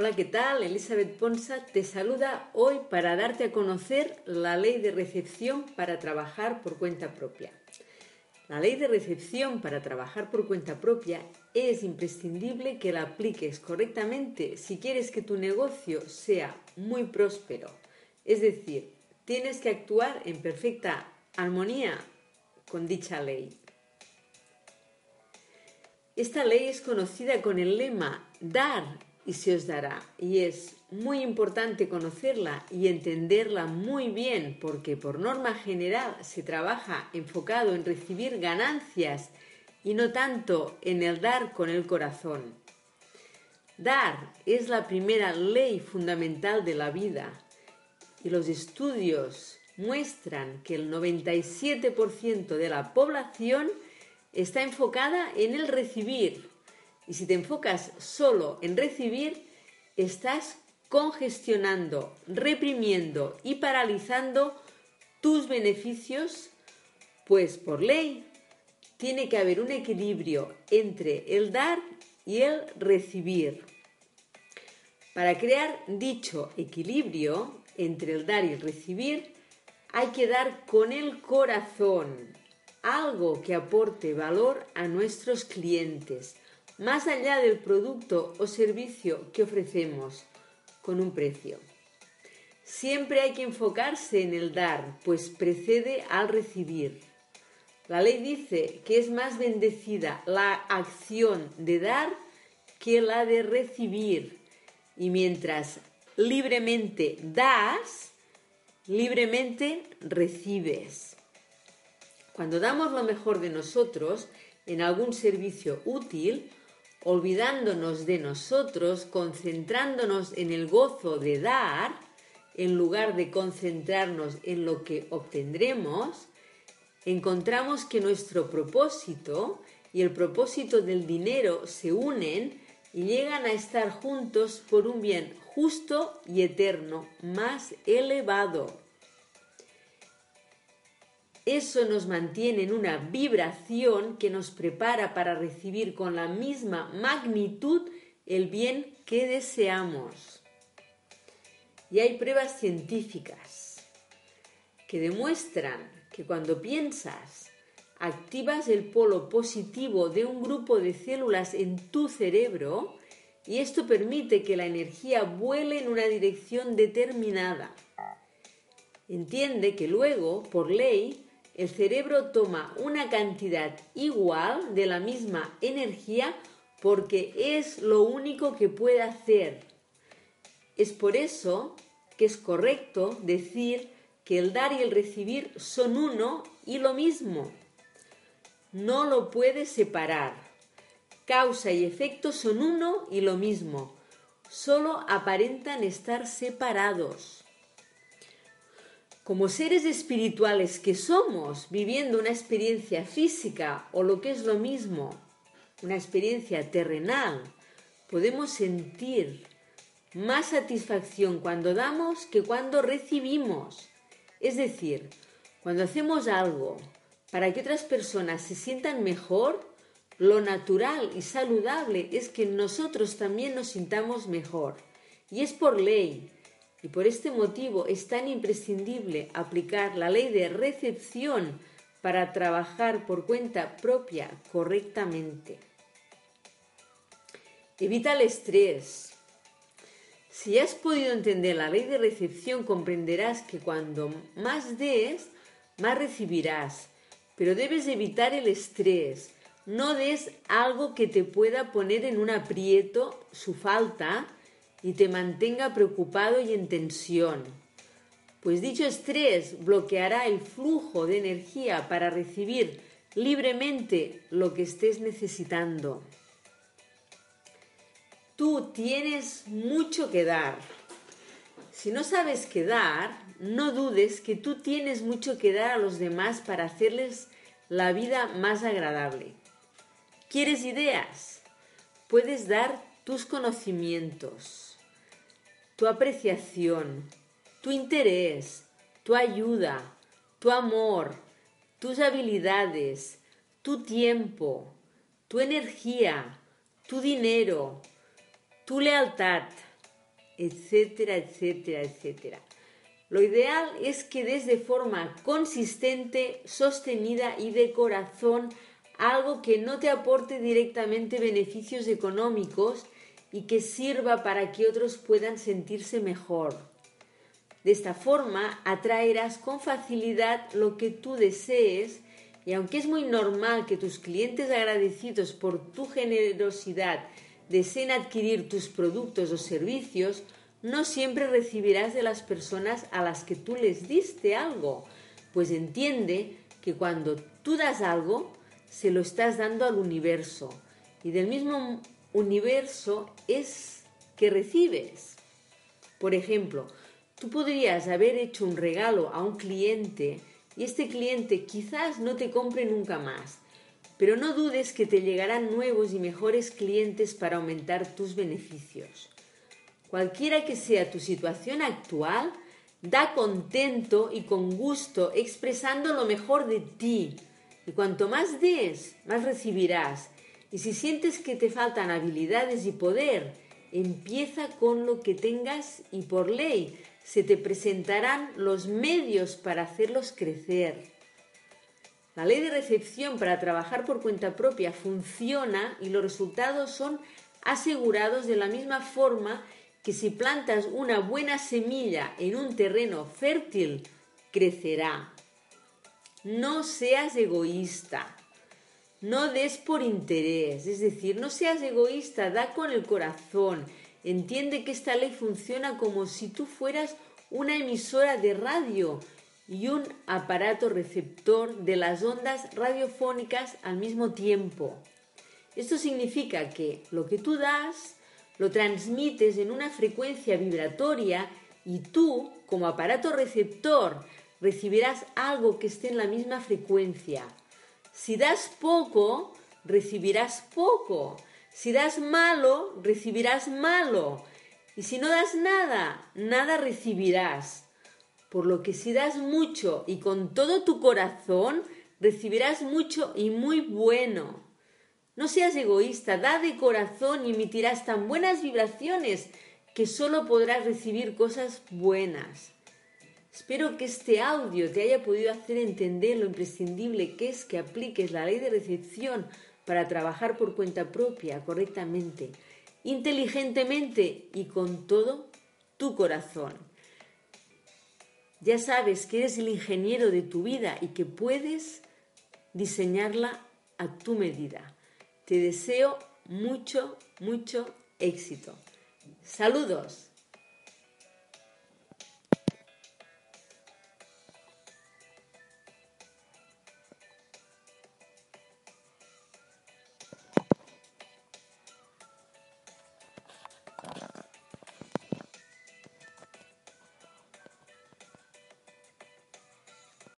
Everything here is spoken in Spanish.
Hola, ¿qué tal? Elizabeth Ponsa te saluda hoy para darte a conocer la ley de recepción para trabajar por cuenta propia. La ley de recepción para trabajar por cuenta propia es imprescindible que la apliques correctamente si quieres que tu negocio sea muy próspero. Es decir, tienes que actuar en perfecta armonía con dicha ley. Esta ley es conocida con el lema dar y se os dará. Y es muy importante conocerla y entenderla muy bien porque por norma general se trabaja enfocado en recibir ganancias y no tanto en el dar con el corazón. Dar es la primera ley fundamental de la vida y los estudios muestran que el 97% de la población está enfocada en el recibir y si te enfocas solo en recibir, estás congestionando, reprimiendo y paralizando tus beneficios, pues por ley tiene que haber un equilibrio entre el dar y el recibir. Para crear dicho equilibrio entre el dar y el recibir, hay que dar con el corazón, algo que aporte valor a nuestros clientes, más allá del producto o servicio que ofrecemos con un precio. Siempre hay que enfocarse en el dar, pues precede al recibir. La ley dice que es más bendecida la acción de dar que la de recibir. Y mientras libremente das, libremente recibes. Cuando damos lo mejor de nosotros en algún servicio útil, olvidándonos de nosotros, concentrándonos en el gozo de dar, en lugar de concentrarnos en lo que obtendremos, encontramos que nuestro propósito y el propósito del dinero se unen y llegan a estar juntos por un bien justo y eterno, más elevado. Eso nos mantiene en una vibración que nos prepara para recibir con la misma magnitud el bien que deseamos. Y hay pruebas científicas que demuestran que cuando piensas, activas el polo positivo de un grupo de células en tu cerebro y esto permite que la energía vuele en una dirección determinada. Entiende que luego, por ley, el cerebro toma una cantidad igual de la misma energía porque es lo único que puede hacer. Es por eso que es correcto decir que el dar y el recibir son uno y lo mismo. No lo puedes separar. Causa y efecto son uno y lo mismo. Solo aparentan estar separados como seres espirituales que somos, viviendo una experiencia física o lo que es lo mismo, una experiencia terrenal, podemos sentir más satisfacción cuando damos que cuando recibimos. Es decir, cuando hacemos algo para que otras personas se sientan mejor, lo natural y saludable es que nosotros también nos sintamos mejor. Y es por ley, y por este motivo es tan imprescindible aplicar la ley de recepción para trabajar por cuenta propia correctamente. Evita el estrés. Si has podido entender la ley de recepción, comprenderás que cuando más des, más recibirás. Pero debes evitar el estrés. No des algo que te pueda poner en un aprieto, su falta, y te mantenga preocupado y en tensión, pues dicho estrés bloqueará el flujo de energía para recibir libremente lo que estés necesitando. Tú tienes mucho que dar. Si no sabes qué dar, no dudes que tú tienes mucho que dar a los demás para hacerles la vida más agradable. ¿Quieres ideas? Puedes dar tus conocimientos tu apreciación, tu interés, tu ayuda, tu amor, tus habilidades, tu tiempo, tu energía, tu dinero, tu lealtad, etcétera, etcétera, etcétera. Lo ideal es que des de forma consistente, sostenida y de corazón algo que no te aporte directamente beneficios económicos y que sirva para que otros puedan sentirse mejor. De esta forma atraerás con facilidad lo que tú desees y aunque es muy normal que tus clientes agradecidos por tu generosidad deseen adquirir tus productos o servicios, no siempre recibirás de las personas a las que tú les diste algo, pues entiende que cuando tú das algo, se lo estás dando al universo y del mismo universo es que recibes. Por ejemplo, tú podrías haber hecho un regalo a un cliente y este cliente quizás no te compre nunca más, pero no dudes que te llegarán nuevos y mejores clientes para aumentar tus beneficios. Cualquiera que sea tu situación actual, da contento y con gusto expresando lo mejor de ti. Y cuanto más des, más recibirás. Y si sientes que te faltan habilidades y poder, empieza con lo que tengas y por ley se te presentarán los medios para hacerlos crecer. La ley de recepción para trabajar por cuenta propia funciona y los resultados son asegurados de la misma forma que si plantas una buena semilla en un terreno fértil, crecerá. No seas egoísta. No des por interés, es decir, no seas egoísta, da con el corazón, Entiende que esta ley funciona como si tú fueras una emisora de radio y un aparato receptor de las ondas radiofónicas al mismo tiempo. Esto significa que lo que tú das lo transmites en una frecuencia vibratoria y tú, como aparato receptor, recibirás algo que esté en la misma frecuencia. Si das poco, recibirás poco. Si das malo, recibirás malo. Y si no das nada, nada recibirás. Por lo que si das mucho y con todo tu corazón, recibirás mucho y muy bueno. No seas egoísta, da de corazón y emitirás tan buenas vibraciones que solo podrás recibir cosas buenas. Espero que este audio te haya podido hacer entender lo imprescindible que es que apliques la ley de recepción para trabajar por cuenta propia correctamente, inteligentemente y con todo tu corazón. Ya sabes que eres el ingeniero de tu vida y que puedes diseñarla a tu medida. Te deseo mucho, mucho éxito. Saludos.